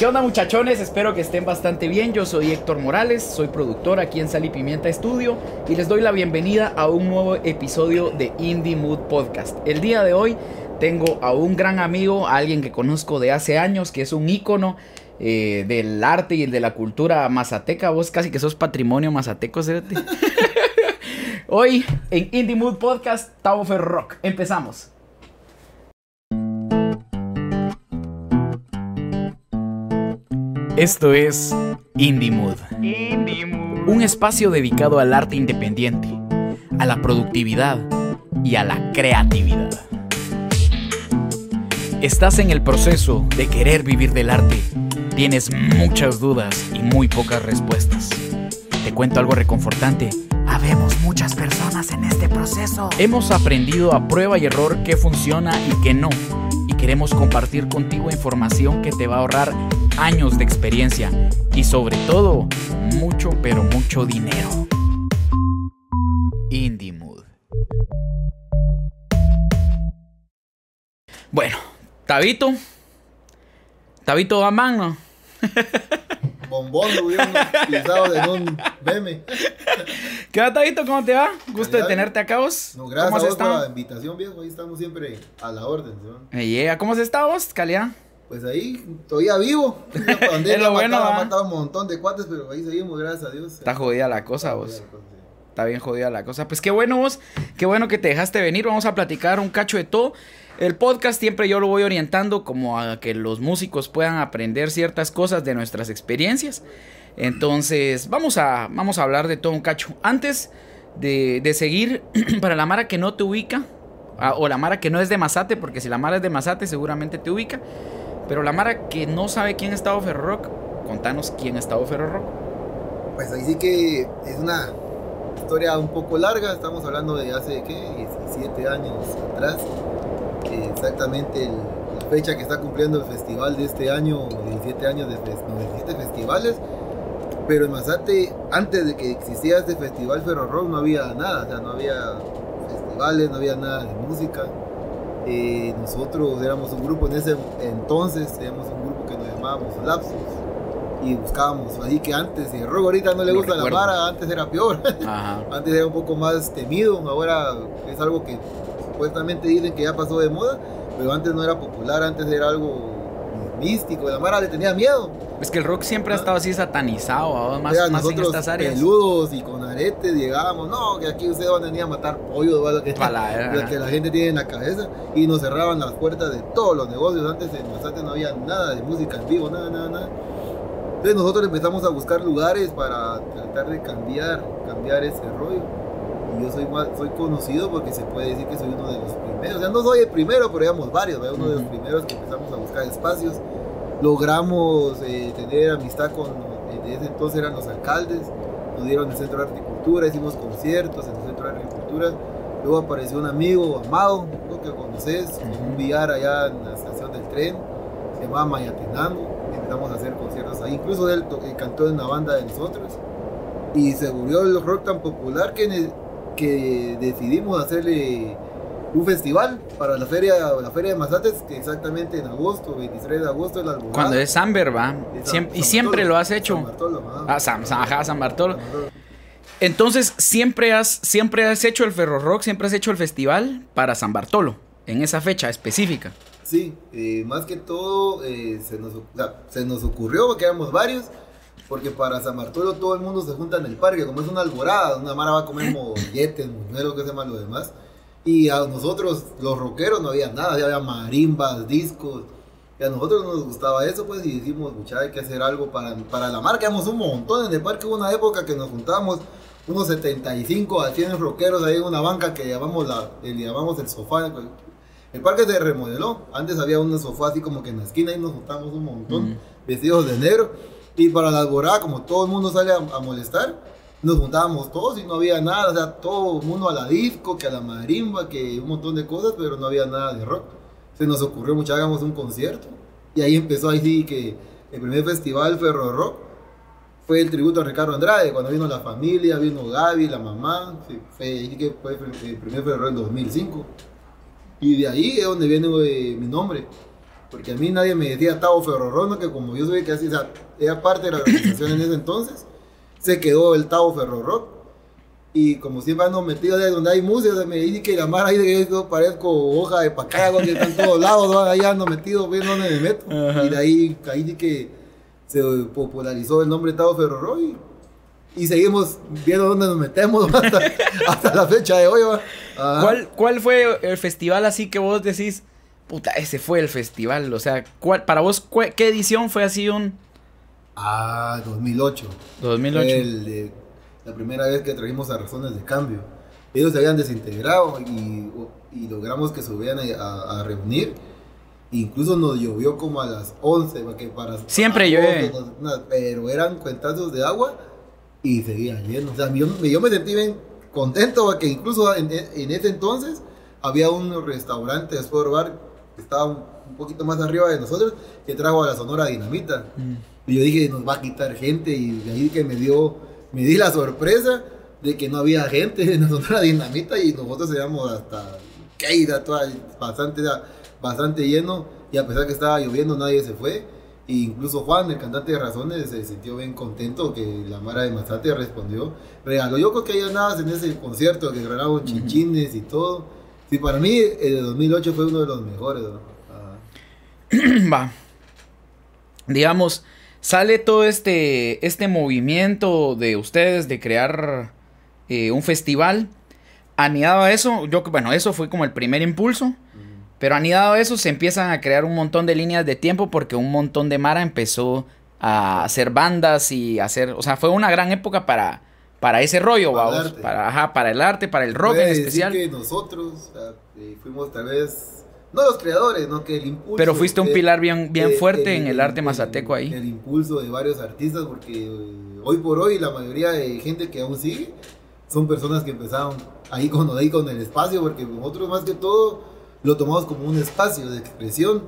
¿Qué onda muchachones? Espero que estén bastante bien. Yo soy Héctor Morales, soy productor aquí en Sal y Pimienta Estudio y les doy la bienvenida a un nuevo episodio de Indie Mood Podcast. El día de hoy tengo a un gran amigo, a alguien que conozco de hace años, que es un ícono eh, del arte y de la cultura mazateca. Vos casi que sos patrimonio mazateco. Hoy en Indie Mood Podcast, Tavo Rock. Empezamos. Esto es Indie Mood. Indie Mood. Un espacio dedicado al arte independiente, a la productividad y a la creatividad. Estás en el proceso de querer vivir del arte. Tienes muchas dudas y muy pocas respuestas. Te cuento algo reconfortante. Habemos muchas personas en este proceso. Hemos aprendido a prueba y error qué funciona y qué no. Queremos compartir contigo información que te va a ahorrar años de experiencia y sobre todo mucho pero mucho dinero. Indie Mood. Bueno, Tabito. Tabito Amán, ¿no? Bombón lo hubieran utilizado en un meme. ¿Qué onda, Tabito? ¿Cómo te va? Gusto de tenerte acá vos. No, gracias ¿Cómo has estado? por la invitación, viejo. Ahí estamos siempre a la orden. ¿no? ¿Cómo has estado vos, calidad? Pues ahí, todavía vivo. La pandemia ha matado un montón de cuates, pero ahí seguimos, gracias a Dios. Está jodida la cosa, vos. Está bien jodida la cosa. Pues qué bueno vos, qué bueno que te dejaste venir. Vamos a platicar un cacho de todo. El podcast siempre yo lo voy orientando como a que los músicos puedan aprender ciertas cosas de nuestras experiencias. Entonces, vamos a, vamos a hablar de todo un cacho. Antes de, seguir, para la Mara que no te ubica, o la Mara que no es de Mazate, porque si la Mara es de Mazate seguramente te ubica. Pero la Mara que no sabe quién es Estado Ferro Rock, contanos quién es Estado Ferro Rock. Pues ahí sí que es una historia un poco larga, estamos hablando de hace, ¿qué? 17 años atrás exactamente la fecha que está cumpliendo el festival de este año, 17 años de 17 festivales. Pero en Mazate, antes de que existiera este festival Ferro Rock, no había nada, o sea, no había festivales, no había nada de música. Eh, nosotros éramos un grupo en ese entonces, teníamos un grupo que nos llamábamos Lapsus y buscábamos así que antes, y rock ahorita no le gusta la mara, antes era peor, antes era un poco más temido, ahora es algo que supuestamente dicen que ya pasó de moda, pero antes no era popular, antes era algo místico, la Mara le tenía miedo. Es que el rock siempre ha estado así satanizado, más, más en estas áreas. peludos y con aretes llegábamos, no, que aquí ustedes van a venir a matar pollo, lo que, lo que la gente tiene en la cabeza, y nos cerraban las puertas de todos los negocios, antes en Masate no había nada de música en vivo, nada, nada, nada. Entonces nosotros empezamos a buscar lugares para tratar de cambiar, cambiar ese rollo yo soy, soy conocido porque se puede decir que soy uno de los primeros. O sea, no soy el primero, pero digamos varios, uno de los primeros que empezamos a buscar espacios. Logramos eh, tener amistad con, desde ese entonces eran los alcaldes, nos dieron el centro de agricultura, hicimos conciertos en el centro de agricultura. Luego apareció un amigo, Amado, que conoces, un billar allá en la estación del tren, se llamaba Mayatenango, empezamos a hacer conciertos ahí. Incluso él cantó en una banda de nosotros y se volvió el rock tan popular que que decidimos hacerle un festival para la feria, la feria de Mazates, que exactamente en agosto, 23 de agosto es la Cuando es Samber, va. y siempre lo has hecho. San Bartolo, ah, San, San Bartolo. Entonces, siempre has, siempre has hecho el Ferro Rock, siempre has hecho el festival para San Bartolo, en esa fecha específica. Sí, eh, más que todo eh, se, nos, se nos ocurrió, porque éramos varios, porque para San Bartolo todo el mundo se junta en el parque, como es una alborada, una mara va a comer molletes, lo que se llama lo demás. Y a nosotros, los rockeros, no había nada, ya había marimbas, discos. Y a nosotros nos gustaba eso, pues, y dijimos, mucha, hay que hacer algo para, para la marca. Éramos un montón en el parque, hubo una época que nos juntábamos unos 75 a 100 rockeros ahí en una banca que llamamos, la, le llamamos el sofá. El parque se remodeló. Antes había un sofá así como que en la esquina y nos juntamos un montón, vestidos de negro. Y para la alborada, como todo el mundo sale a, molestar, nos juntábamos todos y no había nada, o sea, todo el mundo a la disco, que a la marimba, que un montón de cosas, pero no había nada de rock. Se nos ocurrió mucho, hagamos un concierto. Y ahí empezó ahí sí que el primer festival Ferro Rock fue el tributo a Ricardo Andrade, cuando vino la familia, vino Gaby, la mamá, fue ahí que fue el primer Ferro Rock en 2005. Y de ahí es donde viene eh, mi nombre. Porque a mí nadie me decía Tavo Ferrorono, que como yo soy casi, o sea, era parte de la organización en ese entonces, se quedó el Tavo Ferrorock. Y como siempre ando metido de donde hay música, me dice que la mar ahí de que yo parezco hoja de pacaya, que está en todos lados, ¿no? ahí ando metido, viendo dónde me meto. Y de ahí, ahí sí que se popularizó el nombre Tavo Ferrorock y, y seguimos viendo dónde nos metemos hasta, hasta la fecha de hoy. ¿Cuál, ¿Cuál fue el festival así que vos decís, puta, ese fue el festival? O sea, ¿cuál, para vos, cuál- ¿qué edición fue así un Ah, 2008. 2008? Fue el de- la primera vez que trajimos a Razones de Cambio. Ellos se habían desintegrado y, y logramos que se volvieran a, a- reunir. Incluso nos llovió como a las 11. Porque para, Siempre llueve. pero eran cuentazos de agua y seguía lleno. O sea, yo, yo me sentí bien contento porque incluso en, en ese entonces había un restaurante, Sport Bar, que estaba un, un poquito más arriba de nosotros, que trajo a la Sonora Dinamita. Mm. Y yo dije, nos va a quitar gente. Y de ahí que me dio, me di la sorpresa de que no había gente en la Sonora Dinamita y nosotros éramos hasta caída, toda, bastante, bastante lleno. Y a pesar que estaba lloviendo, nadie se fue. E incluso Juan, el cantante de Razones, se sintió bien contento que la Mara de Mazate respondió. Regaló, yo creo que hay nada en ese concierto que regalaron chinchines y todo. Sí, para mí el de 2008 fue uno de los mejores. ¿no? Ah. Va. Digamos, sale todo este, este movimiento de ustedes de crear eh, un festival. Anidado a eso, yo bueno, eso fue como el primer impulso. Pero anidado a eso se empiezan a crear un montón de líneas de tiempo porque un montón de Mara empezó a hacer bandas y hacer, o sea, fue una gran época para, para ese rollo, Para el vamos, arte. para, ajá, para el arte, para el rock en decir especial. que nosotros eh, fuimos tal vez, no los creadores, no que el impulso. Pero fuiste un de- pilar bien, bien de- fuerte el- en el arte el- mazateco ahí. El impulso de varios artistas, porque eh, hoy por hoy la mayoría de gente que aún sigue son personas que empezaron ahí con, ahí con el espacio, porque nosotros más que todo lo tomamos como un espacio de expresión.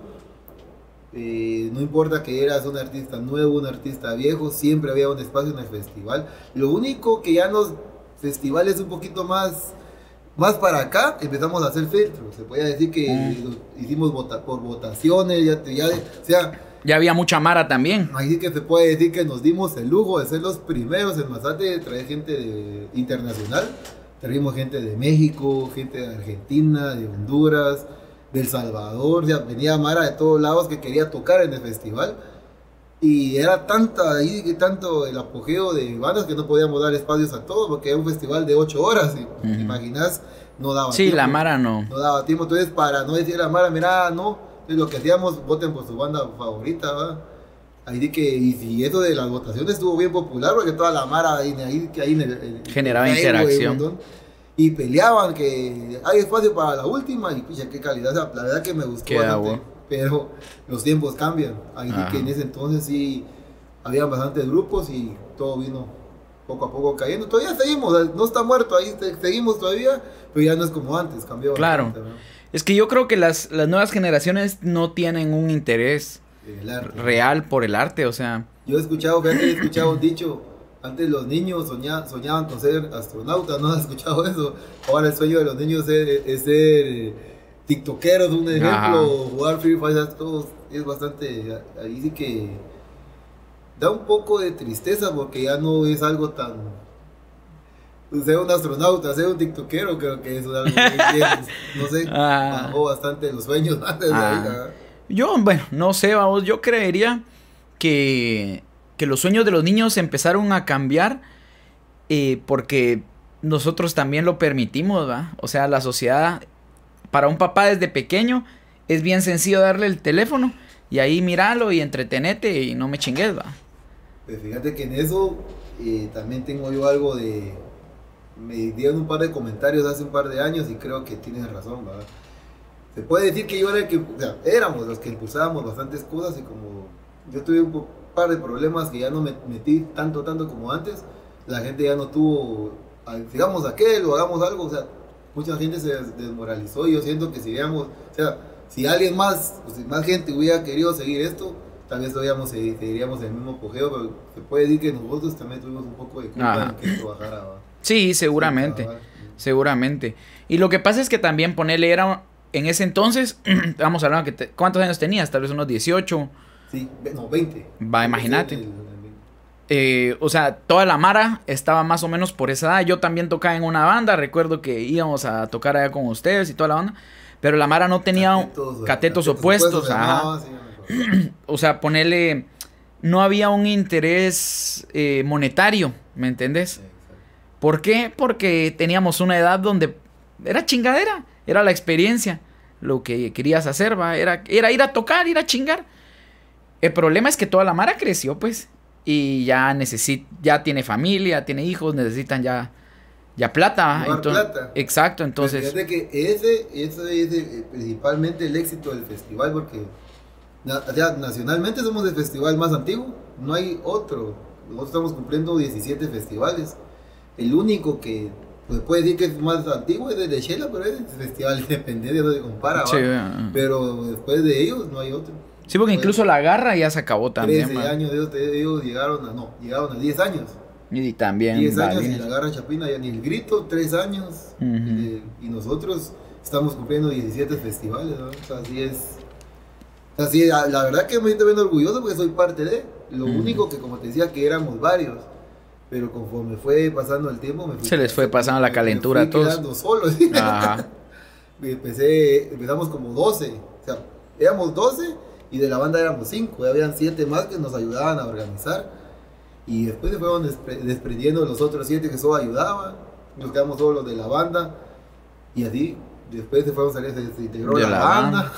Eh, no importa que eras un artista nuevo, un artista viejo, siempre había un espacio en el festival. Lo único que ya los festivales un poquito más, más para acá, empezamos a hacer filtros. Se podía decir que Mm. hicimos vota- por votaciones, ya, ya, o sea, Ya había mucha Mara también. Ahí sí que se puede decir que nos dimos el lujo de ser los primeros en Mazate de traer gente de- internacional. Trajimos gente de México, gente de Argentina, de Honduras, de El Salvador. Ya venía Mara de todos lados que quería tocar en el festival. Y era tanta ahí, que tanto el apogeo de bandas que no podíamos dar espacios a todos porque era un festival de 8 horas. Y, Ujú. ¿te imaginas? No daba Sí, tiempo la Mara no. no daba tiempo. Entonces, para no decir a Mara, mira, no, entonces lo que hacíamos, voten por su banda favorita, ¿va? Ahí que, y si eso de las votaciones estuvo bien popular, porque toda la Mara ahí, ahí, ahí en el, en el Generaba interacción. Y peleaban que hay espacio para la última, y pucha, qué calidad. O sea, la verdad que me gustó bastante. Pero los tiempos cambian. Ajá. que en ese entonces sí había bastantes grupos y todo vino poco a poco cayendo. Todavía seguimos, no está muerto, ahí se- seguimos todavía, pero ya no es como antes, cambió. Claro. bastante, ¿no? Es que yo creo que las, las nuevas generaciones no tienen un interés real por el arte, o sea, Yo he escuchado, fíjate, he escuchado un dicho, antes los niños soña- soñaban con ser astronautas, ¿no has escuchado eso? Ahora el sueño de los niños es, es ser tiktokeros, un ejemplo, Ajá. jugar Free Fire, todo es bastante, ahí sí que da un poco de tristeza porque ya no es algo tan... pues, Ser un astronauta, ser un tiktokero, creo que eso es algo muy bien, no sé, Ah. bajó bastante los sueños antes de Ah. ahí, ¿verdad? yo, bueno, no sé, vamos, yo creería que, que los sueños de los niños empezaron a cambiar eh, porque nosotros también lo permitimos, ¿va? O sea, la sociedad, para un papá desde pequeño, es bien sencillo darle el teléfono y ahí míralo y entretenete y no me chingues, ¿va? Pues fíjate que en eso eh, también tengo yo algo de... Me dieron un par de comentarios hace un par de años y creo que tienes razón. Se puede decir que yo era el que, éramos los que impulsábamos bastantes cosas y como yo tuve un po- par de problemas que ya no me metí tanto, tanto como antes, la gente ya no tuvo, ah, digamos aquel o hagamos algo, o sea, mucha gente se des- desmoralizó y yo siento que si digamos, o sea, si alguien más, o si más gente hubiera querido seguir esto, tal vez todavía seguiríamos en el mismo apogeo, pero se puede decir que nosotros también tuvimos un poco de culpa Ajá. en que esto bajara. ¿va? Sí, seguramente. Sí. Seguramente. Y lo que pasa es que también ponerle era en ese entonces, vamos a hablar que ¿cuántos años tenías? Tal vez unos 18. Sí, no, 20. Va, imagínate. Eh, o sea, toda la Mara estaba más o menos por esa edad. Yo también tocaba en una banda. Recuerdo que íbamos a tocar allá con ustedes y toda la banda. Pero la Mara no tenía catetos, opuestos. o sea, ponerle. No había un interés eh, monetario, ¿me entendés? ¿Por qué? Porque teníamos una edad donde era chingadera, era la experiencia. Lo que querías hacer, va, era, era ir a tocar, ir a chingar. El problema es que toda la Mara creció, pues y ya necesita, ya tiene familia, tiene hijos, necesitan ya, ya plata. Entonces, plata. Exacto, entonces. fíjate que ese, ese es eh, principalmente el éxito del festival, porque nacionalmente somos el festival más antiguo, no hay otro. Nosotros estamos cumpliendo 17 festivales. El único que pues, puede decir que es más antiguo es el de Shela, pero es el festival independiente, no se compara. Pero después de ellos no hay otro. Sí, porque incluso la garra ya se acabó también. 13 años de ellos, llegaron a, no, llegaron a 10 años. Y también. 10 años y la garra chapina ya ni el grito, 3 años. y, nosotros estamos cumpliendo 17 festivales, ¿no? O sea, así es. Así, la, la verdad que me siento bien orgulloso porque soy parte de. Lo único que, como te decía, que éramos varios. Pero conforme fue pasando el tiempo, me fui, Se les fue pasando la calentura a todos. solo. Ajá. Empecé, empezamos como 12. O sea, éramos 12 y de la banda éramos cinco, habían siete más que nos ayudaban a organizar. Y después se fueron desprendiendo los otros siete que solo ayudaban. Nos quedamos solo los de la banda. Y así, después se fueron salir, se, integró la, banda.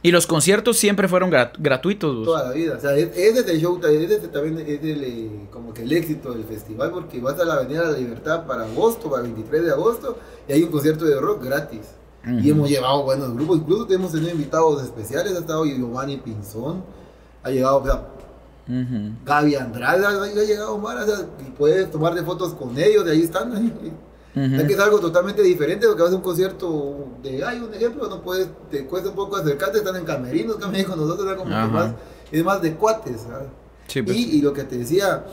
Y los conciertos siempre fueron gratuitos. Toda la vida. O sea, ese es el show, ese también es el, eh, como que el éxito del festival, porque vas a la Avenida de la Libertad para agosto, para el 23 de agosto, y hay un concierto de rock gratis. Y hemos llevado buenos grupos, incluso tenemos tenido invitados especiales, ha estado Giovanni Pinzón, ha llegado, o sea, Gaby Andrade, ha, llegado Mara, o sea, y puedes tomarte fotos con ellos, de ahí están. Es que es algo totalmente diferente, porque vas a un concierto de, hay un ejemplo, no puedes, te cuesta un poco acercarte, están en camerinos, también con nosotros, era como más, es más de cuates, pues. y, y, lo que te decía,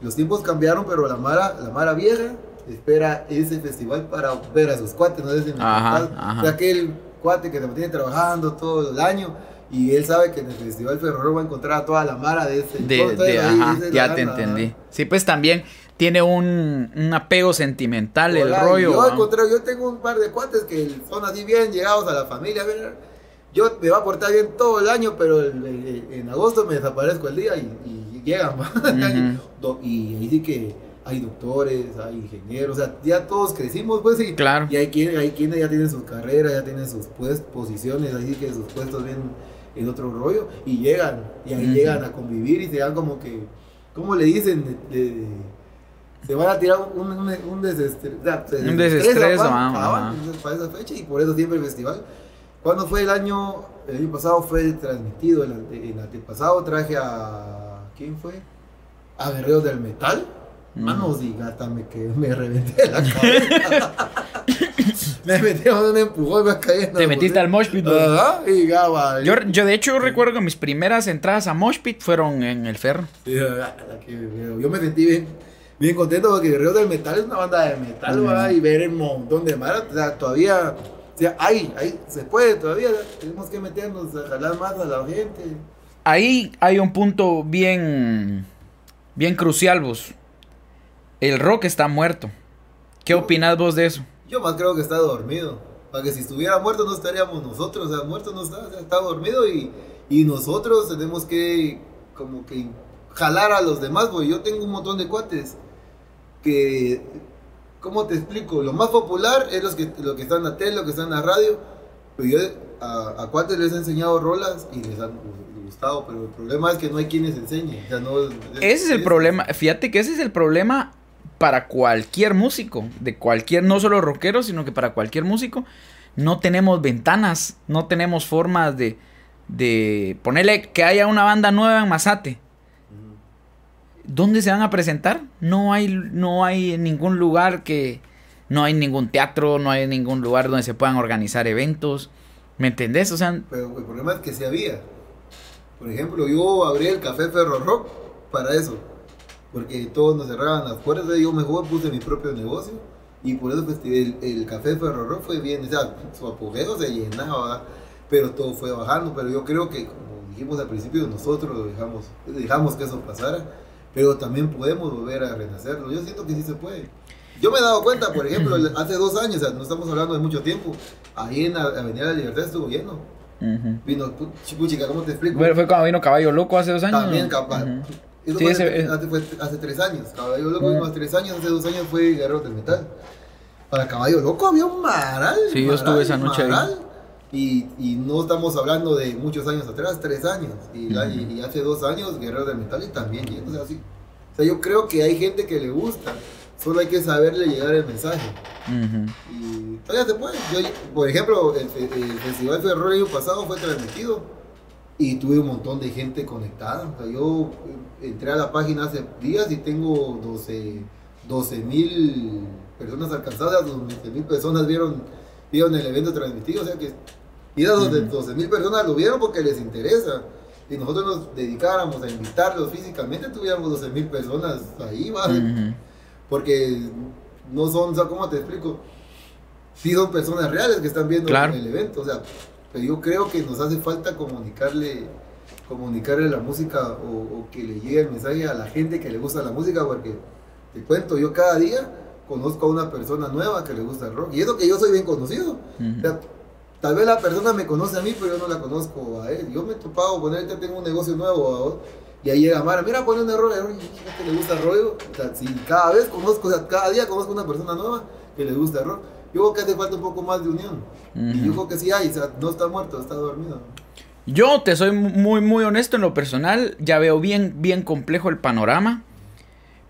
los tiempos cambiaron, pero la Mara, la Mara vieja, espera ese festival para ver a sus cuates, no sé si me ajá, aquel cuate que se mantiene trabajando todo el año y él sabe que en el Festival Ferroro va a encontrar a toda la mara de ese. De, ajá, ya te entendí. Sí, pues también tiene un, un apego sentimental el rollo. Yo, yo tengo un par de cuates que son así bien llegados a la familia. Yo me va a portar bien todo el año, pero en agosto me desaparezco el día y, llegan. y ahí sí que hay doctores, hay ingenieros, o sea, ya todos crecimos, pues, y, claro. y hay, quien, hay quienes ya tienen sus carreras, ya tienen sus pues, posiciones, así que sus puestos bien en otro rollo, y llegan, y ahí llegan a convivir y se dan como que, ¿cómo le dicen? se van a tirar un, un, un desestrés, un desestrés para, para esa fecha, y por eso siempre el festival. ¿Cuándo fue el año? El año pasado fue transmitido, el, el antepasado traje a... ¿Quién fue? A Guerreros del Metal Manos y gata, me, que me reventé la cabeza. me metí a un empujón y me caí Te metiste al Moshpit. Ajá, y gaba. Yo, yo, de hecho, recuerdo que mis primeras entradas a Moshpit fueron en el ferro. yo me sentí bien, bien contento porque Guerrero del Metal es una banda de metal, y ver el montón de mar. O sea, todavía. O sea, hay, hay, se puede todavía. Tenemos que meternos a jalar más a la gente. Ahí hay un punto bien. Bien crucial, vos el rock está muerto. ¿Qué opinas vos de eso? Yo más creo que está dormido. Para que si estuviera muerto no estaríamos nosotros. O sea, muerto no está, está dormido y, y nosotros tenemos que como que jalar a los demás, porque yo tengo un montón de cuates que, ¿cómo te explico? Lo más popular es los que, lo que están en la tele, lo que están en la radio, pero yo a, a cuates les he enseñado rolas y les han gustado, pero el problema es que no hay quien les enseñe. O sea, no, ese es el problema, fíjate que ese es el problema para cualquier músico, de cualquier, no solo rockero, sino que para cualquier músico, no tenemos ventanas, no tenemos formas de, de ponerle que haya una banda nueva en Mazate. ¿Dónde se van a presentar? No hay, no hay ningún lugar que, no hay ningún teatro, no hay ningún lugar donde se puedan organizar eventos. ¿Me entendés? O sea, pero el problema es que sí había. Por ejemplo, yo abrí el Café Ferro Rock para eso porque todos nos cerraban las puertas, yo mejor puse mi propio negocio Y por eso el, el café Ferro Rock fue bien, o sea, su apogeo se llenaba, pero todo fue bajando. Pero yo creo que, como dijimos al principio, nosotros lo dejamos, dejamos que eso pasara, pero también podemos volver a renacerlo. Yo siento que sí se puede. Yo me he dado cuenta, por ejemplo, hace dos años, o sea, no estamos hablando de mucho tiempo, ahí en la Avenida de la Libertad estuvo lleno. Vino, chica, ¿cómo te explico? Fue cuando vino Caballo Loco hace dos años. También, capaz. Eso fue, hace, tres años. Caballo Loco vino hace tres años, hace dos años fue Guerrero del Metal. Para Caballo Loco había un maral. Sí, yo estuve esa noche ahí. Y, y, no estamos hablando de muchos años atrás, tres años. Y, y, hace dos años Guerrero del Metal y también así. O sea, yo creo que hay gente que le gusta. Solo hay que saberle llegar el mensaje. Y todavía se puede. por ejemplo, el, Festival Ferrol el año pasado fue transmitido y tuve un montón de gente conectada. O sea, yo entré a la página hace días y tengo 12 mil personas alcanzadas, 12 mil personas vieron, vieron el evento transmitido. O sea que y esas 12 mil personas lo vieron porque les interesa. Y nosotros nos dedicáramos a invitarlos físicamente, tuviéramos 12 mil personas ahí, ¿vale? Porque no son, o sea, ¿cómo te explico? Sí son personas reales que están viendo el evento, o sea, pero yo creo que nos hace falta comunicarle comunicarle la música o, que le llegue el mensaje a la gente que le gusta la música, porque te cuento, yo cada día conozco a una persona nueva que le gusta el rock, y eso que yo soy bien conocido. o sea, tal vez la persona me conoce a mí, pero yo no la conozco a él. Yo me he topado con él, tengo un negocio nuevo, y ahí llega Mara, mira, pone un error, que le gusta el rollo. O sea, si cada vez conozco, o sea, cada día conozco una persona nueva que le gusta el rock, yo creo que hace falta un poco más de unión. Y yo creo que sí hay, o sea, no está muerto, está dormido. Yo te soy muy, muy honesto en lo personal, ya veo bien, bien complejo el panorama.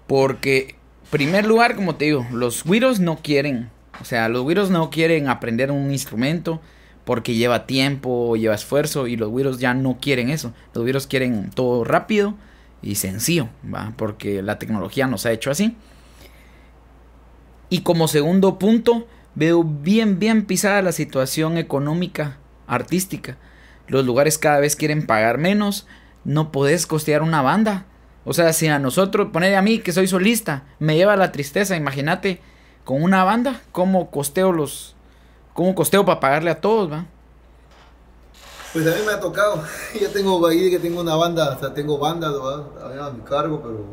Porque, primer lugar, como te digo, los güiros no quieren, o sea, los güiros no quieren aprender un instrumento porque lleva tiempo, lleva esfuerzo y los güiros ya no quieren eso. Los güiros quieren todo rápido y sencillo, ¿va? Porque la tecnología nos ha hecho así. Y como segundo punto, veo bien, bien pisada la situación económica, artística. Los lugares cada vez quieren pagar menos, no podés costear una banda. O sea, si a nosotros, poner a mí que soy solista, me lleva la tristeza, imagínate, con una banda, cómo costeo los, ¿Cómo costeo para pagarle a todos, va? Pues a mí me ha tocado. Yo tengo ahí que tengo una banda, o sea, tengo bandas a mi cargo, pero.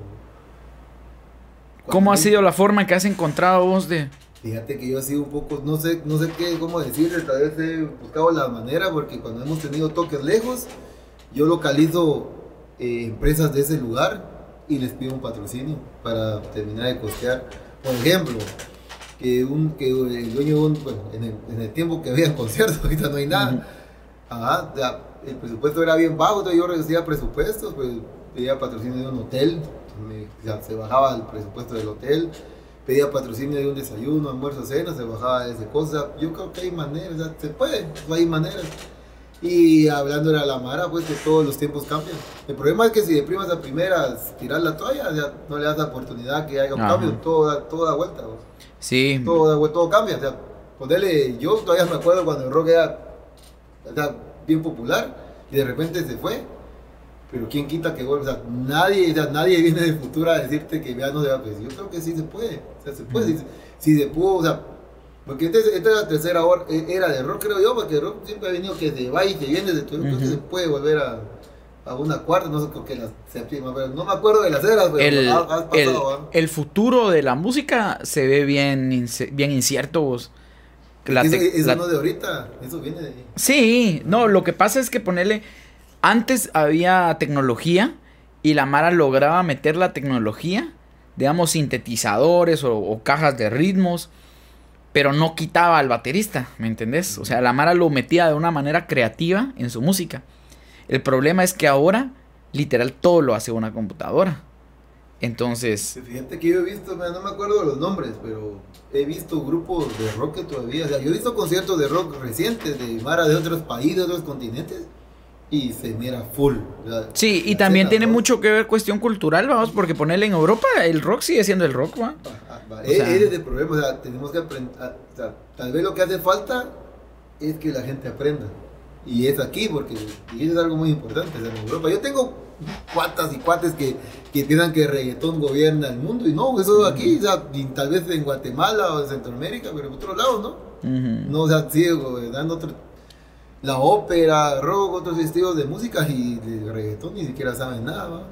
¿Cómo ha sido la forma que has encontrado vos de.? Fíjate que yo he sido un poco, no sé, no sé qué, cómo decirle, tal vez he buscado la manera, porque cuando hemos tenido toques lejos, yo localizo eh, empresas de ese lugar y les pido un patrocinio para terminar de costear. Por ejemplo, que, un, que el dueño un, bueno, en el, en el tiempo que había conciertos, ahorita no hay nada. Ajá, el presupuesto era bien bajo, entonces yo recibía presupuestos, pues pedía patrocinio de un hotel, se bajaba el presupuesto del hotel, pedía patrocinio de un desayuno, almuerzo, cena, se bajaba ese cosa. Yo creo que hay maneras, se puede, hay maneras. Y hablando de la Mara, pues que todos los tiempos cambian. El problema es que si de primas a primeras tirar la toalla, ya no le das la oportunidad que haya un cambio, todo, da vuelta. Sí. Todo, todo cambia. O sea, ponerle, yo todavía me acuerdo cuando el rock era, bien popular y de repente se fue. Pero quién quita que vuelva. O sea, nadie, nadie viene de futuro a decirte que ya no se va. Pues yo creo que sí se puede. O sea, se puede. Si, se pudo, o sea, porque esta, esta es la tercera e, era de rock, creo yo, porque el rock siempre ha venido que se va y se viene de todo. Creo que se puede volver a a una cuarta, no sé que la séptima, pero no me acuerdo de las eras, pero el, pasado, el, futuro de la música se ve bien, bien incierto vos. eso, no de ahorita, eso viene de ahí. Sí, no, lo que pasa es que ponerle, antes había tecnología y la Mara lograba meter la tecnología, digamos sintetizadores o, cajas de ritmos, pero no quitaba al baterista, ¿me entendés? O sea, la Mara lo metía de una manera creativa en su música. El problema es que ahora, literal, todo lo hace una computadora. Entonces. Fíjate que yo he visto, no me acuerdo los nombres, pero he visto grupos de rock todavía. O sea, yo he visto conciertos de rock recientes de Mara de otros países, de otros continentes. Y se mira full. sí, y también tiene mucho que ver cuestión cultural, vamos, porque ponerle en Europa el rock sigue siendo el rock, ¿va? es, el problema, o sea, tenemos que aprender. O sea, tal vez lo que hace falta es que la gente aprenda. Y es aquí, porque y es algo muy importante en Europa. Yo tengo cuatas y cuates que, que piensan que el reggaetón gobierna el mundo. Y no, eso aquí, o sea, tal vez en Guatemala o en Centroamérica, pero en otros lados, ¿no? No, o sea, sigue gobernando otro, la ópera, rock, otros estilos de música y de reggaetón ni siquiera saben nada,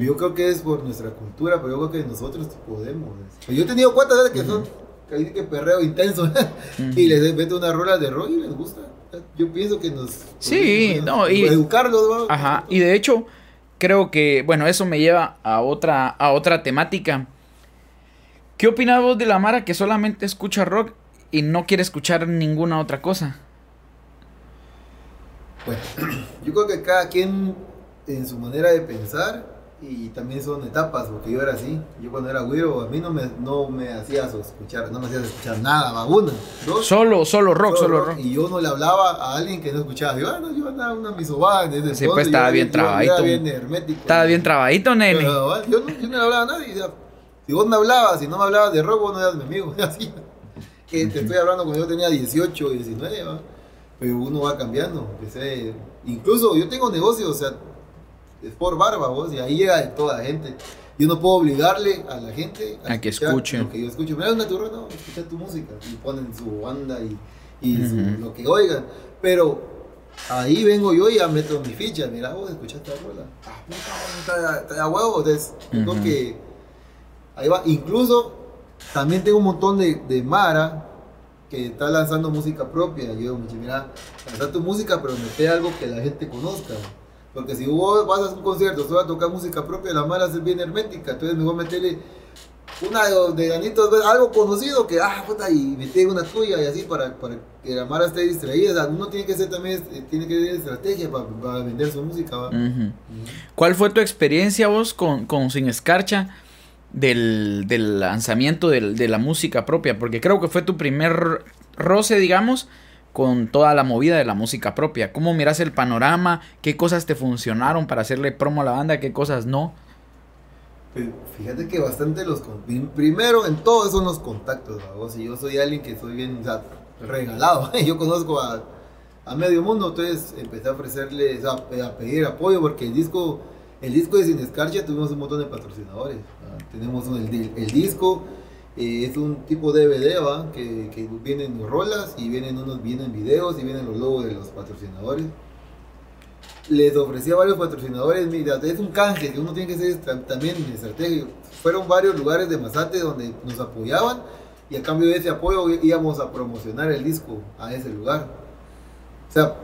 Yo creo que es por nuestra cultura, pero yo creo que nosotros podemos. Yo he tenido cuatas que son que, que perreo intenso y les meto una rola de rock y les gusta. Yo pienso que nos... Sí, no, y... Educarlos, Ajá, y de hecho, creo que, bueno, eso me lleva a otra, a otra temática. ¿Qué opinas vos de la Mara que solamente escucha rock y no quiere escuchar ninguna otra cosa? Bueno, yo creo que cada quien en su manera de pensar y también son etapas, porque yo era así. Yo cuando era güiro, a mí no me, no me hacías escuchar, no me hacías escuchar nada, vaguna. Solo, solo rock, solo, rock. Y yo no le hablaba a alguien que no escuchaba. Yo, ah, no, yo andaba una misobada desde Sí, pues estaba bien trabadito. bien hermético. Estaba bien trabadito, nene. yo, no, yo, no, le hablaba a nadie. si vos me hablabas, si no me hablabas de rock, vos no eras mi amigo. Así. Que te estoy hablando cuando yo tenía 18, 19, pero uno va cambiando. Empecé, incluso yo tengo negocios, o sea, es por barba, vos, y ahí llega toda la gente. Yo no puedo obligarle a la gente a, que escuche. Lo que yo escucho. Mira, una turra, no, escucha tu música. Y ponen su banda y, y lo que oigan. Pero ahí vengo yo y ya meto mi ficha. Mira, vos escuchaste la rola. Ah, puta, está, a huevo. Entonces, creo que ahí va. Incluso también tengo un montón de, de Mara que está lanzando música propia. Yo digo, mira, lanza tu música, pero mete algo que la gente conozca. Porque si vos vas a un concierto, solo a tocar música propia, la mala es bien hermética. Entonces me voy a meterle una de Danitos, algo conocido que, ah, puta, y meter una tuya y así para, para que la mala esté distraída. O sea, uno tiene que ser también, eh, tiene que tener estrategia para, para vender su música. ¿Cuál fue tu experiencia vos con, con Sin Escarcha? Del, del lanzamiento del, de la música propia, porque creo que fue tu primer roce, digamos, con toda la movida de la música propia. ¿Cómo miras el panorama? ¿Qué cosas te funcionaron para hacerle promo a la banda? ¿Qué cosas no? Pues, fíjate que bastante los... Primero en todo son los contactos, ¿no? Si yo soy alguien que soy bien regalado, yo conozco a, a, medio mundo, entonces empecé a ofrecerles, a, pedir apoyo porque el disco... El disco de Sin Escarcha tuvimos un montón de patrocinadores. Tenemos el, disco, eh, es un tipo de DVD, ¿va? Que, que vienen rolas y vienen unos vienen videos y vienen los logos de los patrocinadores. Les ofrecía a varios patrocinadores, mira, es un canje uno tiene que ser también estratégico. Fueron varios lugares de Mazate donde nos apoyaban y a cambio de ese apoyo íbamos a promocionar el disco a ese lugar. O sea,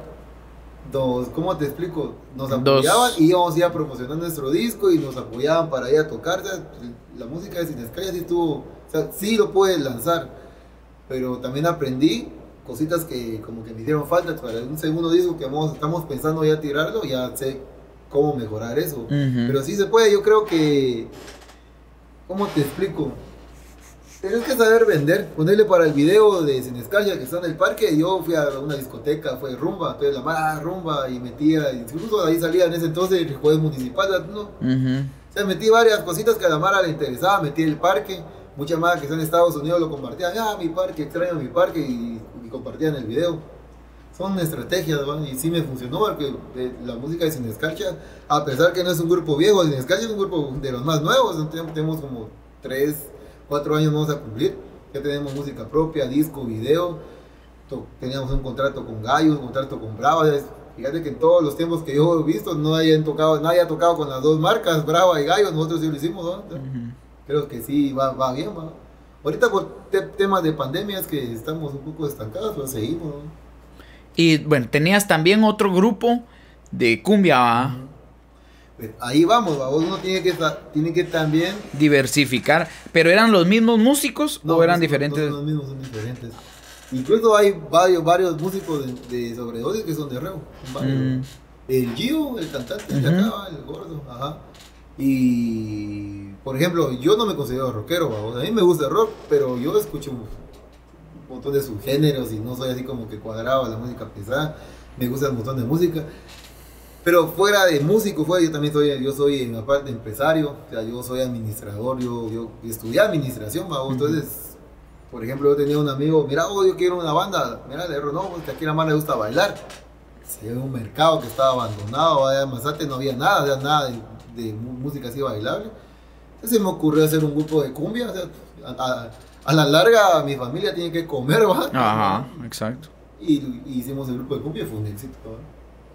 dos, ¿cómo te explico? Nos apoyaban y íbamos a ir a promocionar nuestro disco y nos apoyaban para ir a tocar. la música de Sin sí estuvo sí lo puedes lanzar, pero también aprendí cositas que como que me hicieron falta para un segundo disco que vamos, estamos pensando ya tirarlo, ya sé cómo mejorar eso. Pero sí se puede, yo creo que, ¿cómo te explico? Tienes que saber vender, ponerle para el video de Sin que está en el parque, yo fui a una discoteca, fue rumba, entonces la mala rumba y metía, incluso ahí salía en ese entonces el juez municipal, ¿no? O sea, metí varias cositas que a la Mara le interesaba, metí el parque, muchas más que están en Estados Unidos lo compartían, ah, mi parque, extraño mi parque, y, compartían el video. Son estrategias, y sí me funcionó, porque eh, la música de Sin Escarcha, a pesar que no es un grupo viejo, Sin Escarcha es un grupo de los más nuevos, tenemos como 3, 4 años vamos a cumplir, ya tenemos música propia, disco, video, teníamos un contrato con Gallos, un contrato con Brava, fíjate que en todos los tiempos que yo he visto no hayan tocado, nadie ha tocado con las dos marcas, Brava y Gallos, nosotros sí lo hicimos, ¿no? creo que sí va, va bien, va. Ahorita por temas de pandemia es que estamos un poco estancados, pero seguimos. Y bueno, tenías también otro grupo de cumbia, ¿va? Pues, ahí vamos, ¿va? uno tiene que, tiene que también... Diversificar, pero ¿eran los mismos músicos o eran diferentes? los mismos, son diferentes. Incluso hay varios, varios músicos de, de sobredosis que son de Reo. Mm. El Gio, el cantante de acá, el gordo, ajá. Y, por ejemplo, yo no me considero rockero, a mí me gusta el rock, pero yo escucho un montón de subgéneros y no soy así como que cuadrado a la música pesada, me gusta un montón de música. Pero fuera de músico, fuera, yo también soy, yo soy en la parte empresario, o sea, yo soy administrador, yo, yo estudié administración, entonces, por ejemplo, yo tenía un amigo, mira, oh, yo quiero una banda, mira, le digo, no, pues, que aquí nada más le gusta bailar. se ve un mercado que estaba abandonado, allá en Mazate no había nada, o sea, nada de, de música así bailable. Entonces se me ocurrió hacer un grupo de cumbia, o sea, a, a la larga mi familia tiene que comer, ¿va? Ajá, exacto. Y, y hicimos el grupo de cumbia y fue un éxito, ¿va?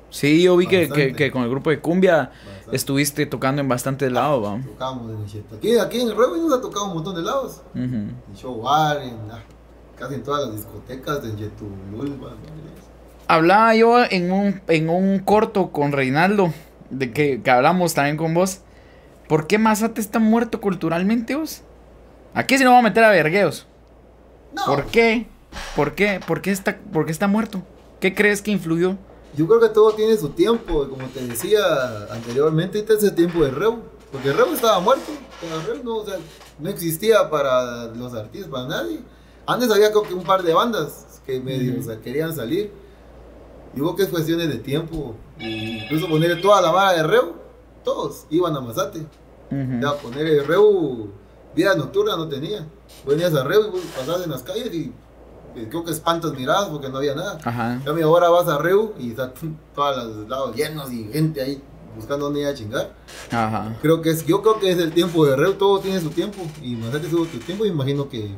Sí, yo vi que, que, que con el grupo de cumbia Bastante. estuviste tocando en bastantes lados, ¿va? Tocábamos en el. Aquí, aquí en el Rebo nos ha tocado un montón de lados. Ujú. En Show Bar, en ah, casi en todas las discotecas de Yetulul. Hablaba yo en un, en un corto con Reinaldo, de que, que hablamos también con vos. ¿Por qué Mazate está muerto culturalmente, vos? Aquí sí nos vamos a meter a vergueos. No, ¿Por qué? ¿Por qué? ¿Por qué está, por qué está muerto? ¿Qué crees que influyó? Yo creo que todo tiene su tiempo. Como te decía anteriormente, este es el tiempo de Rebo. Porque Rebo estaba muerto. Rebo no, o sea, no existía para los artistas, para nadie. Antes había creo que un par de bandas que medio Ujú. o sea, querían salir. Yo creo que es cuestiones de tiempo. Y incluso ponerle toda la vara de Rebo, todos iban a Mazate. Ujú. Ya, poner el Reu, vida nocturna no tenía. Venías a Reu y pasabas en las calles y creo que espantas miradas porque no había nada. Ajá. Cambio ahora vas a Reu y están todos los lados llenos y gente ahí buscando dónde ir a chingar. Ajá. Creo que es, yo creo que es el tiempo de Reu, todo tiene su tiempo y Mazate tuvo su tiempo imagino que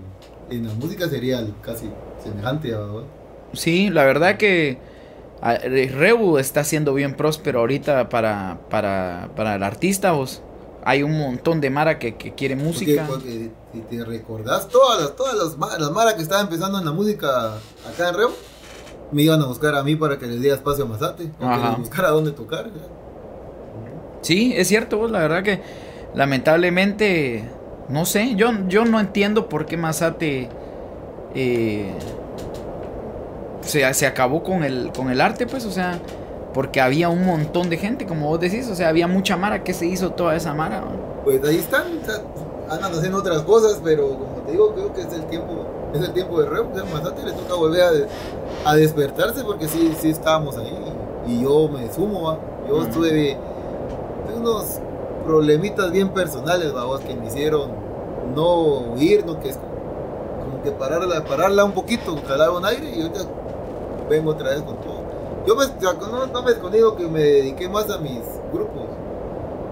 en la música sería casi semejante a ¿verdad? Sí, la verdad que Rebu está siendo bien próspero ahorita para, para, para el artista, vos. Hay un montón de Mara que, que quiere música. Porque, porque si te recordás, todas las, todas las, las maras que estaban empezando en la música acá en Reu, me iban a buscar a mí para que les diera espacio a Mazate, o que Ajá. les buscara dónde tocar. ya. Sí, es cierto, vos. La verdad que lamentablemente, no sé, yo, yo no entiendo por qué Mazate eh, se, se acabó con el, con el arte, pues, o sea, porque había un montón de gente, como vos decís, o sea, había mucha Mara que se hizo toda esa Mara. ¿no? Pues ahí están, o sea, andan haciendo otras cosas, pero como te digo, creo que es el tiempo, es el tiempo de Reu, o sea, Mazate le toca volver a, de- a despertarse porque sí, sí estábamos ahí y yo me sumo, ¿va? yo Ujú. estuve, tuve unos problemitas bien personales, que me hicieron no huir, no que es como, que pararla, pararla un poquito, jalar un aire y ahorita vengo otra vez con todo. Yo me, no, no me he escondido que me dediqué más a mis grupos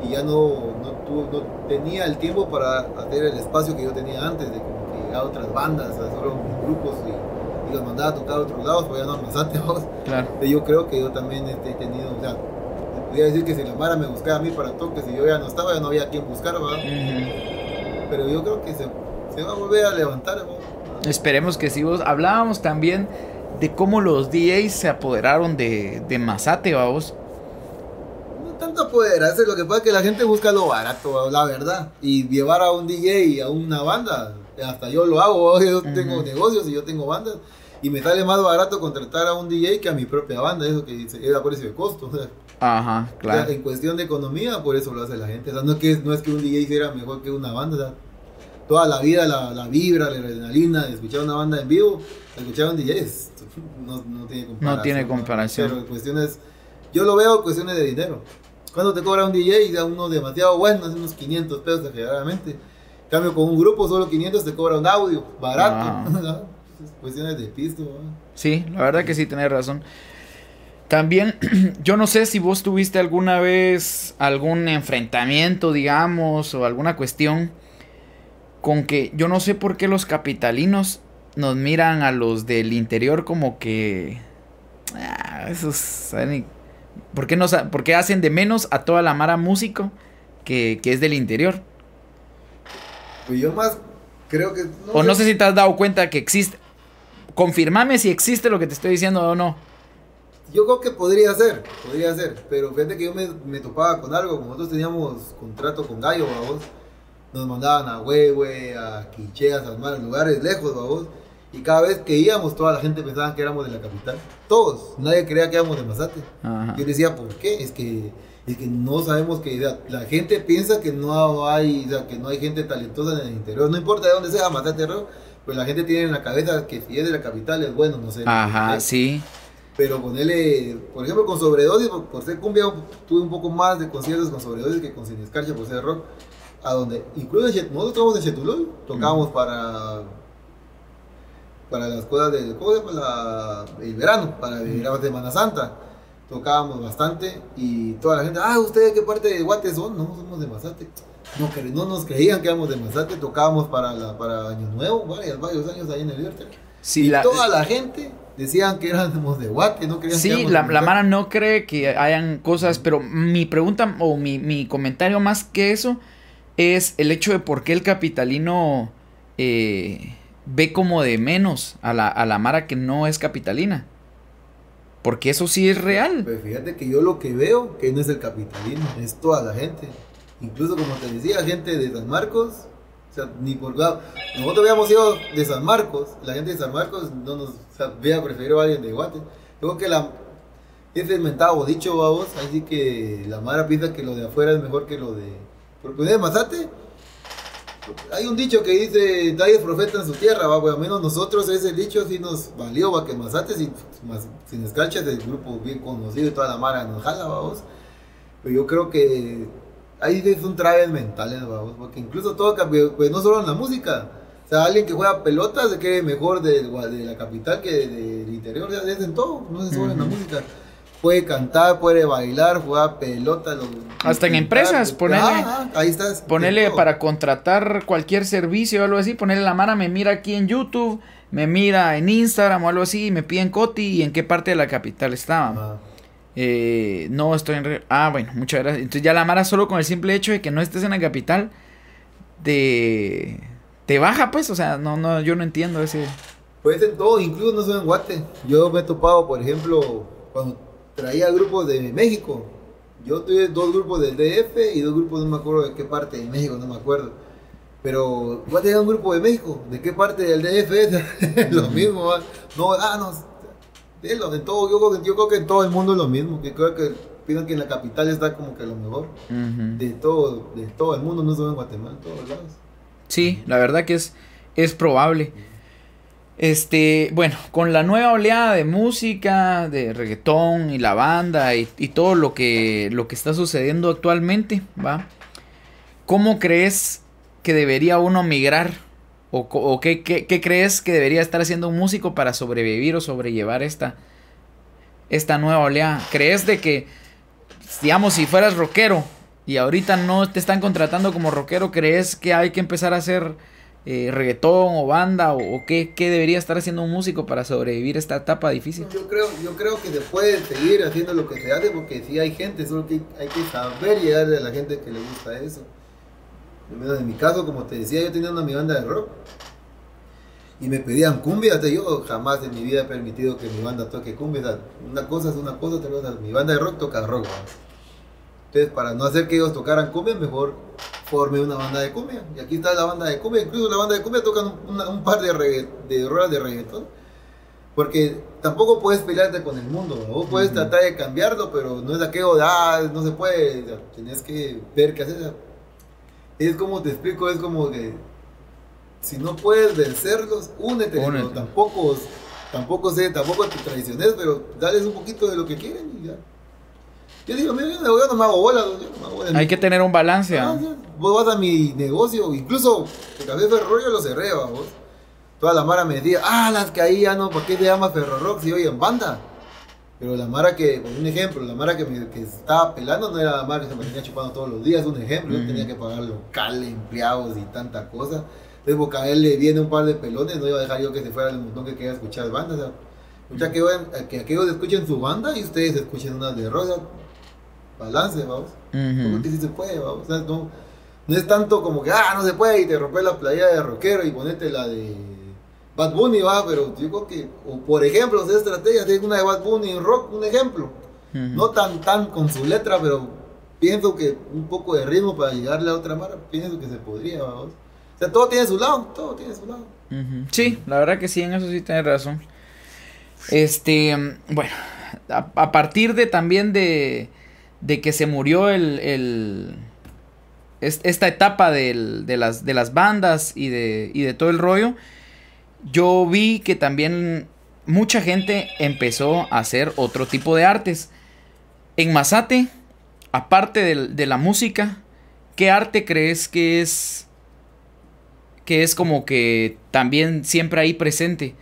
y ya no, no, tuve- no tenía el tiempo para hacer el espacio que yo tenía antes, de como que a otras bandas, a solo mis grupos y, y los mandaba a tocar a otros lados, pues ya no salte vos. Claro. Yo creo que yo también he tenido, o sea, te podría decir que si la Mara me buscaba a mí para toques y yo ya no estaba, ya no había quien buscar, ¿verdad? Ujú. Pero yo creo que se, se va a volver a levantar, ¿verdad? Esperemos que sí. Vos hablábamos también de cómo los DJs se apoderaron de, de Mazate, vamos. No tanto apoderarse, lo que pasa es que la gente busca lo barato, la verdad. Y llevar a un DJ y a una banda, hasta yo lo hago, yo tengo negocios y yo tengo bandas. Y me sale más barato contratar a un DJ que a mi propia banda, eso que dice, era precio de costo. o sea, Ajá, o claro. sea, en cuestión de economía, por eso lo hace la gente. O sea, no es que, no es que un DJ sea mejor que una banda. o sea, toda la vida, la, la vibra, la adrenalina de escuchar una banda en vivo, escuchar un DJ es- no, no tiene comparación. No tiene ¿no? comparación. Pero en cuestiones, yo lo veo cuestiones de dinero. Cuando te cobra un DJ da uno demasiado bueno, es unos 500 pesos exageradamente. En cambio, con un grupo solo 500 te cobra un audio, barato. Ah. ¿no? cuestiones de pisto. ¿no? Sí, la verdad que sí, tenés razón. También, yo no sé si vos tuviste alguna vez algún enfrentamiento, digamos, o alguna cuestión con que yo no sé por qué los capitalinos nos miran a los del interior como que... Ah, esos... ¿Por qué, nos, por qué hacen de menos a toda la mara músico que, que es del interior? Pues yo más creo que... o no sé si te has dado cuenta que existe. Confirmame si existe lo que te estoy diciendo o no. Yo creo que podría ser, podría ser, pero fíjate que yo me, me topaba con algo, como nosotros teníamos contrato con Gallo, vamos, nos mandaban a Huehue, a Quiché, a San Mar, lugares lejos, vamos, y cada vez que íbamos toda la gente pensaba que éramos de la capital, todos, nadie creía que éramos de Mazate. Ajá. Yo decía, ¿por qué? Es que, es que no sabemos que, sea, la gente piensa que no hay, o sea, que no hay gente talentosa en el interior, no importa de dónde sea, Mazate, Reo, pues la gente tiene en la cabeza que si es de la capital es bueno, no sé. Ajá, sí. Pero ponerle, por ejemplo, con sobredosis, por, por ser cumbia, tuve un poco más de conciertos con sobredosis que con Sin Escarcha por ser rock. A donde, incluso nosotros tocamos en Chetulul, tocábamos para para las cosas del. La- el verano, para el verano de Semana Santa. tocábamos bastante y toda la gente, ah, ¿ustedes qué parte de Guate son? No, somos de Mazate. No, no nos creían que éramos de Mazate, tocábamos para, la, para Año Nuevo, varios, varios años ahí en el Liberty. Sí, y toda la gente decían que éramos de Guate, no creían sí, la, la Mara no cree que hayan cosas, pero mi pregunta o mi, mi comentario más que eso es el hecho de por qué el capitalino eh, ve como de menos a la, a la Mara que no es capitalina. Porque eso sí es real. Pues fíjate que yo lo que veo que no es el capitalismo, es toda la gente. Incluso como te decía, gente de San Marcos, o sea, ni por nosotros habíamos ido de San Marcos, la gente de San Marcos no nos, o sea, vea, prefirió a alguien de Guate. Creo que la, ese inventado dicho, vamos, así que la Mara piensa que lo de afuera es mejor que lo de, porque de Mazate, hay un dicho que dice, nadie es profeta en su tierra, va, pues al menos nosotros ese dicho sí nos valió, va, que Mazate sin, sin escarchas el grupo bien conocido y toda la mara nos jala, vamos. Pero yo creo que ahí es un travel mental, vamos, porque incluso todo, pues no solo en la música, o sea, alguien que juega pelota se cree mejor de, de la capital que del interior, ya es en todo, no solo en la música puede cantar, puede bailar, jugar pelota. Hasta en empresas, ponerle, ahí estás, ponerle para contratar cualquier servicio o algo así, ponerle la mano, me mira aquí en YouTube, me mira en Instagram o algo así, y me piden Coti y en qué parte de la capital estaba. Eh, no estoy en... Ah, bueno, muchas gracias. Entonces ya la Mara solo con el simple hecho de que no estés en la capital, te, te baja pues, o sea, no, no, yo no entiendo ese... Pues en todo, incluso no soy en Guate. Yo me he topado, por ejemplo, cuando traía grupos de México. Yo tuve dos grupos del DF y dos grupos, no me acuerdo de qué parte de México, no me acuerdo. Pero voy a tener un grupo de México. ¿De qué parte del DF es? lo mismo, No, ah, no. De todo, yo, creo que, yo creo que en todo el mundo es lo mismo. Que creo que piensan que en la capital está como que lo mejor. De todo, de todo el mundo, no solo en Guatemala, en todos lados. Sí, la verdad que es, es probable. Este, bueno, con la nueva oleada de música, de reggaetón y la banda y, todo lo que, lo que está sucediendo actualmente, ¿va? ¿Cómo crees que debería uno migrar? ¿O, qué, qué, crees que debería estar haciendo un músico para sobrevivir o sobrellevar esta, esta nueva oleada? ¿Crees de que, digamos, si fueras rockero y ahorita no te están contratando como rockero, crees que hay que empezar a hacer eh, reggaetón o banda o, qué, debería estar haciendo un músico para sobrevivir esta etapa difícil? Yo creo, yo creo que se puede seguir haciendo lo que se hace porque si hay gente, solo que hay que saber llegar a la gente que le gusta eso. En mi caso, como te decía, yo tenía una mi banda de rock y me pedían cumbia, yo jamás en mi vida he permitido que mi banda toque cumbia. una cosa es una cosa, otra cosa, mi banda de rock toca rock. Entonces, para no hacer que ellos tocaran cumbia, mejor formé una banda de cumbia. Y aquí está la banda de cumbia. Incluso la banda de cumbia tocan un, par de, de ruedas de reggaetón. Porque tampoco puedes pelearte con el mundo. Vos puedes tratar de cambiarlo, pero no es aquello de, ah, no se puede. tienes que ver qué hacer. Es como te explico, es como que si no puedes vencerlos, únete. tampoco, tampoco sé, tampoco te traiciones, pero dales un poquito de lo que quieren y ya. Yo digo, mira, yo no me hago bola. Hay que tener un balance. Ah, vos vas a mi negocio, incluso el café Ferro yo lo cerré, vos. Toda la mara me decía, ah, las que ahí ya no, ¿por qué te llamas Ferro Rock si hoy en banda? Pero la mara que, por un ejemplo, la mara que, me, que estaba pelando no era la mara que se me tenía chupando todos los días, un ejemplo, yo tenía que pagar local, empleados y tanta cosa. Entonces, a él le viene un par de pelones, no iba a dejar yo que se fuera el montón que quería escuchar bandas. O sea, que, que aquellos escuchen su banda y ustedes escuchen una de rosa balance, vamos. Porque sí se puede, vamos. no, no, es tanto como que, ah, no se puede y te rompes la playa de rockero y ponete la de Bad Bunny, va, pero yo creo que, o por ejemplo, de estrategia, si una de Bad Bunny en rock, un ejemplo. No tan, tan con su letra, pero pienso que un poco de ritmo para llegarle a otra mara, pienso que se podría, vamos. O sea, todo tiene su lado, todo tiene su lado. Sí, la verdad que sí, en eso sí tienes razón. Este, bueno, a partir de también de, de que se murió el, esta etapa de, las, de las bandas y de, y de todo el rollo, yo vi que también mucha gente empezó a hacer otro tipo de artes. En Mazate, aparte de, de, la música, ¿qué arte crees que es que es como que también siempre ahí presente?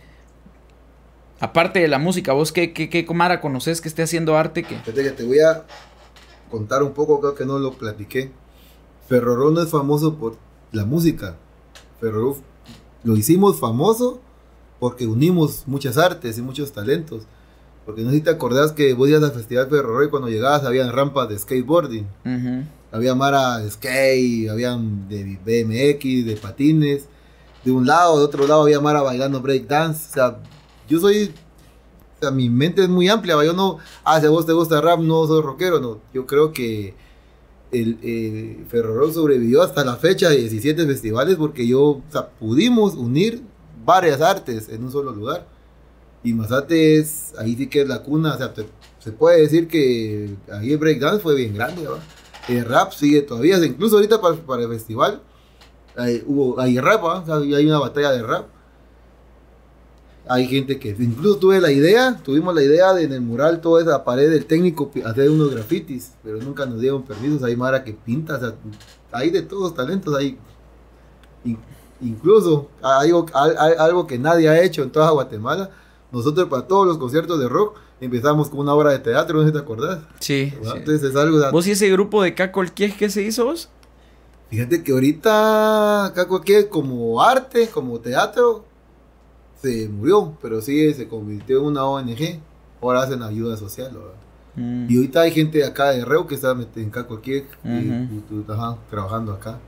Aparte de la música, ¿vos qué, qué, qué comara conoces que esté haciendo arte? Que... Que te voy a contar un poco, creo que no lo platiqué. Ferroró no es famoso por la música. Ferroró lo hicimos famoso porque unimos muchas artes y muchos talentos. Porque no sé si te acordás que vos ibas al Festival Ferroró y cuando llegabas había rampas de skateboarding. Había mara de skate, habían de BMX, de patines. De un lado, de otro lado había mara bailando breakdance. O sea, yo soy o sea, mi mente es muy amplia, yo no, ah, si a vos te gusta rap, no soy rockero, no, yo creo que el eh, sobrevivió hasta la fecha de 17 festivales porque yo, o sea, pudimos unir varias artes en un solo lugar. Y Mazate es, ahí sí que es la cuna, o sea, se puede decir que ahí el breakdance fue bien grande, El rap sigue todavía, incluso ahorita para, para el festival, hay, hubo, hay rap, hay una batalla de rap hay gente que incluso tuve la idea, tuvimos la idea de en el mural toda esa pared del técnico hacer unos grafitis, pero nunca nos dieron permisos, hay Mara que pinta, o sea, hay de todos talentos, hay incluso algo, algo que nadie ha hecho en toda Guatemala, nosotros para todos los conciertos de rock empezamos con una obra de teatro, no sé si te acordás. Sí. Entonces es algo... ¿Vos y ese grupo de Caco el que se hizo vos? Fíjate que ahorita Caco el como arte, como teatro, se murió, pero sí se convirtió en una ONG. Ahora hacen ayuda social. Mm. Y ahorita hay gente acá de Reo que está en Caco aquí, trabajando acá.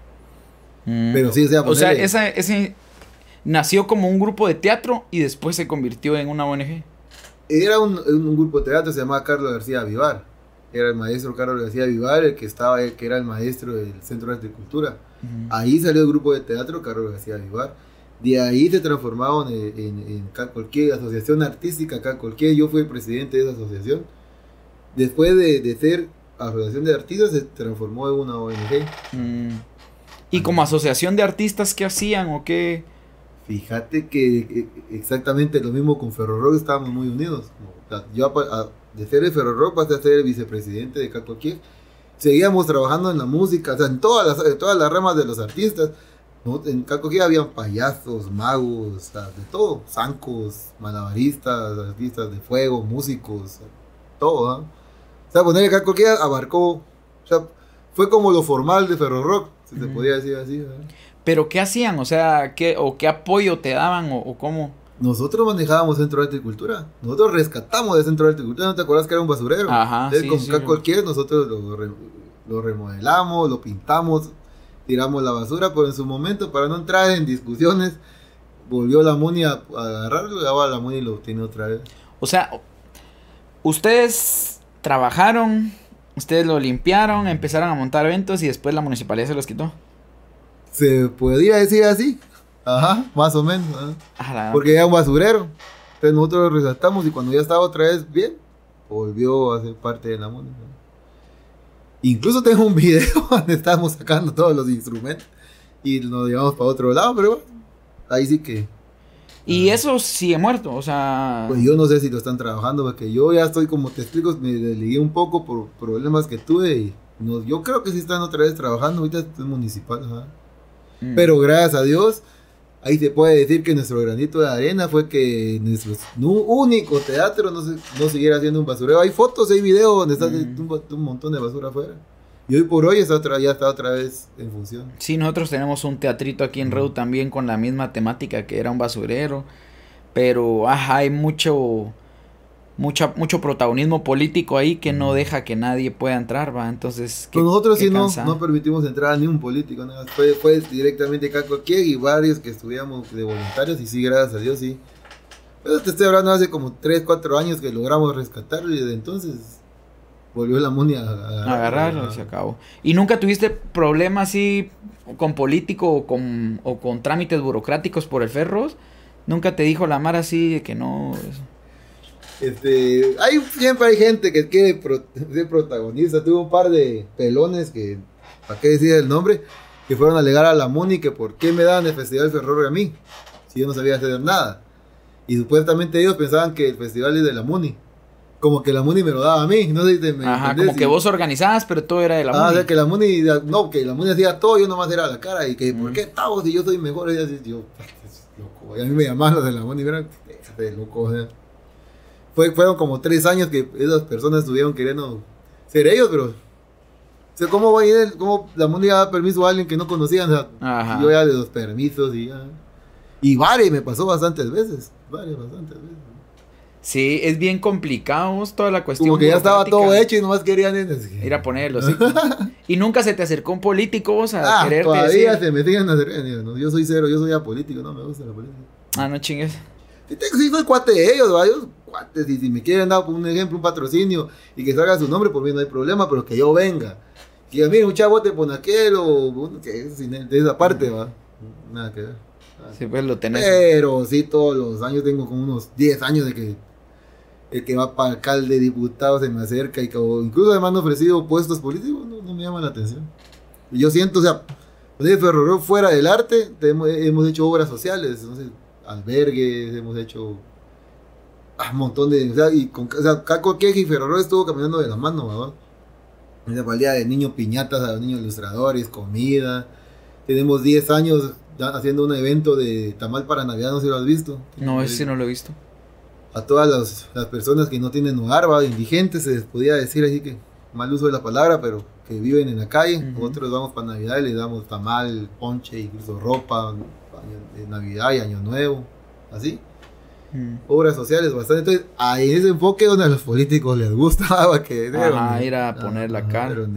Mm. Pero sí, o sea, esa, ese nació como un grupo de teatro y después se convirtió en una ONG. Era un, un grupo de teatro, se llamaba Carlos García Vivar. Era el maestro Carlos García Vivar, el que estaba, que era el maestro del Centro de Arte y Cultura. Ahí salió el grupo de teatro Carlos García Vivar de ahí se transformaron en, en, en Asociación Artística cualquier Yo fui el presidente de esa asociación. Después de, de ser Asociación de Artistas, se transformó en una ONG. Mm. ¿Y como asociación de artistas qué hacían o qué? Fíjate que exactamente lo mismo con Ferrorock, estábamos muy unidos. Yo de ser el Ferrorock pasé a ser el vicepresidente de cualquier Seguíamos trabajando en la música, o sea, en todas las, en todas las ramas de los artistas en Cacoquía había payasos, magos, de todo, zancos, malabaristas, artistas de fuego, músicos, todo. O sea, poner el Cacoquía abarcó, o sea, fue como lo formal de Ferro Rock, si se podía decir así. Pero ¿qué hacían? O sea, ¿qué, o qué apoyo te daban o, cómo? Nosotros manejábamos Centro de Arte y Cultura. Nosotros rescatamos de Centro de Arte y Cultura. ¿No te acuerdas que era un basurero? Ajá. Entonces, con cualquier nosotros lo, lo remodelamos, lo pintamos, tiramos la basura, pero en su momento, para no entrar en discusiones, volvió la Muni a, agarrarlo y ahora la Muni lo tiene otra vez. O sea, ustedes trabajaron, ustedes lo limpiaron, empezaron a montar eventos y después la municipalidad se los quitó. Se podría decir así, ajá, más o menos. Porque era un basurero. Entonces nosotros lo resaltamos y cuando ya estaba otra vez bien, volvió a ser parte de la Muni. Incluso tengo un video donde estamos sacando todos los instrumentos y nos llevamos para otro lado, pero bueno, ahí sí que. Y eso sigue muerto, o sea. Pues yo no sé si lo están trabajando, porque yo ya estoy, como te explico, me desligué un poco por problemas que tuve y yo creo que sí están otra vez trabajando, ahorita es municipal, mm. Pero gracias a Dios, ahí se puede decir que nuestro granito de arena fue que nuestro único teatro no, se, no siguiera haciendo un basurero. Hay fotos, hay videos donde está un, montón de basura afuera. Y hoy por hoy está otra, ya está otra vez en función. Sí, nosotros tenemos un teatrito aquí en Reu también con la misma temática que era un basurero. Pero, ajá, hay mucho mucha, mucho protagonismo político ahí que no deja que nadie pueda entrar, va. Entonces. Pues nosotros sí no, no, permitimos entrar a ni un político, ¿no? fue, fue directamente Caco y varios que estudiamos de voluntarios y sí, gracias a Dios, sí. Pero te estoy hablando hace como 3, 4 años que logramos rescatarlo y desde entonces volvió la MUNI a, agarrarlo. y se acabó. ¿Y nunca tuviste problemas así con político o con, o con trámites burocráticos por el Ferros? ¿Nunca te dijo la Mar así de que no? Este, hay, siempre hay gente que quiere ser protagonista. Tuve un par de pelones que, ¿para qué decir el nombre? Que fueron a alegar a la MUNI que por qué me daban el Festival Ferroro a mí, si yo no sabía hacer nada. Y supuestamente ellos pensaban que el festival es de la MUNI. Como que la MUNI me lo daba a mí, no sé si me Ajá, como que vos organizabas, pero todo era de la MUNI. Ah, o sea, que la MUNI, no, que la MUNI hacía todo, yo nomás era la cara. Y que, ¿por qué estamos si yo soy mejor? Y yo, loco. Y a mí me llamaban los de la MUNI, ¿verdad? de loco, o sea. Fue, fueron como tres años que esas personas estuvieron queriendo ser ellos, pero... O sea, ¿cómo va a ir, cómo la música da permiso a alguien que no conocían? O sea, yo ya de los permisos y ya... Y varias, me pasó bastantes veces, varias, bastantes veces. Sí, es bien complicado toda la cuestión. Como que ya estaba todo hecho y nomás querían... Ir a poner los Y nunca se te acercó un político vos a Ah, quererte todavía decir. se me siguen acercando. No, Yo soy cero, yo soy apolítico, no me gusta la política. Ah, no chingues. Sí, sí soy cuate de ellos, ¿va? Yo, cuates, y si me quieren dar un ejemplo, un patrocinio y que salga su nombre, por mí no hay problema, pero que yo venga. Que diga, mire, un chavo te pone aquel o que de esa parte, va. Nada que ver. Sí, pues lo tenés. Pero sí, todos los años tengo como unos 10 años de que el que va para alcalde, diputado, se me acerca y que, o incluso además han ofrecido puestos políticos, no, no me llama la atención. Y yo siento, o sea, pues, de Ferroro fuera del arte, hemos, hemos hecho obras sociales, sé, albergues, hemos hecho ah, un montón de, o sea, y con, o sea, Caco Queje y Ferroro estuvo caminando de la mano, ¿verdad? El día de niños piñatas a los niños ilustradores, comida. Tenemos 10 años haciendo un evento de tamal para Navidad, no sé si lo has visto. No, ese sí no lo he visto. A todas las, las personas que no tienen hogar, ¿va? indigentes, se les podía decir así que, mal uso de la palabra, pero que viven en la calle. Ujú. Nosotros vamos para Navidad y les damos tamal, ponche, incluso ropa, de Navidad y Año Nuevo, así. Mm. Obras sociales bastante. Entonces, ahí ese enfoque donde a los políticos les gusta, ¿va? que pero- ir a poner la ajá, cara. pero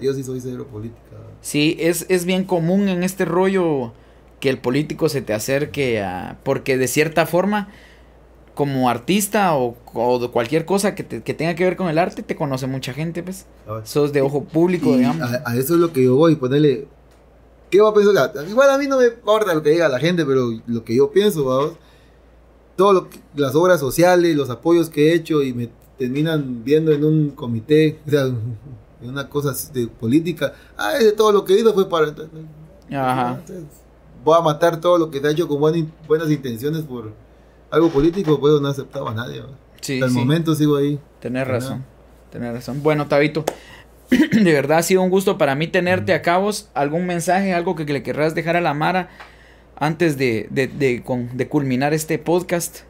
Yo sí soy cero política. Sí, es, es bien común en este rollo que el político se te acerque a... Porque de cierta forma, como artista o, o cualquier cosa que, te- que tenga que ver con el arte, te conoce mucha gente, pues. Sos de ojo público, Y digamos. a, a eso es lo que yo voy, ponerle. ¿Qué va a pensar? Igual a mí no me importa lo que diga la gente, pero lo que yo pienso, vamos. Todo lo que- las obras sociales, los apoyos que he hecho y me terminan viendo en un comité, o sea, en una cosa de política. Ah, ese todo lo que hizo fue para. Ajá. Entonces, voy a matar todo lo que se ha hecho con buenas, buenas intenciones por algo político, pues no aceptaba a nadie. Sí, Hasta el sí. momento sigo ahí. Ajá. razón. Tenés razón. Bueno, Tabito, de verdad ha sido un gusto para mí tenerte acá vos. ¿Algún mensaje, algo que, le querrás dejar a la Mara antes de, de, de, con- de culminar este podcast?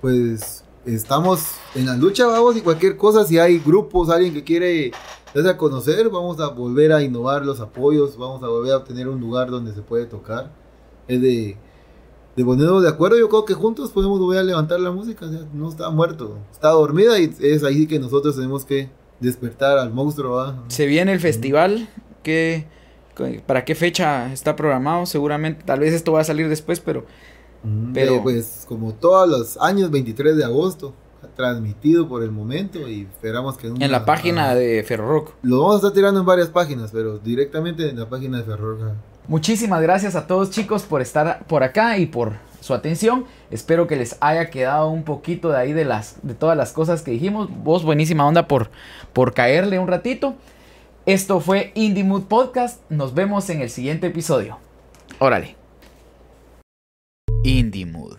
pues estamos en la lucha, vamos, y cualquier cosa, si hay grupos, alguien que quiere darse a conocer, vamos a volver a innovar los apoyos, vamos a volver a tener un lugar donde se puede tocar. Es de, de ponernos de acuerdo, yo creo que juntos podemos volver a levantar la música, o sea, no está muerto, está dormida y es ahí que nosotros tenemos que despertar al monstruo, ¿va? Se viene el festival. ¿Qué, qué- ¿Para qué fecha está programado? Seguramente, tal vez esto va a salir después, pero Pero- eh, pues como todos los años, 23 de agosto, transmitido por el momento y esperamos que en la página de Ferrorock. Lo vamos a estar tirando en varias páginas, pero directamente en la página de Ferror. Muchísimas gracias a todos chicos por estar por acá y por su atención. Espero que les haya quedado un poquito de ahí de las de todas las cosas que dijimos. Vos buenísima onda por por caerle un ratito. Esto fue Indie Mood Podcast. Nos vemos en el siguiente episodio. Órale. Indie Mood.